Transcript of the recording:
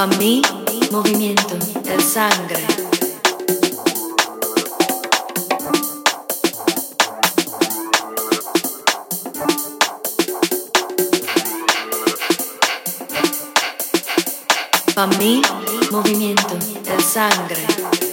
Pa' mí, movimiento de sangre. Pa' mí, movimiento de sangre.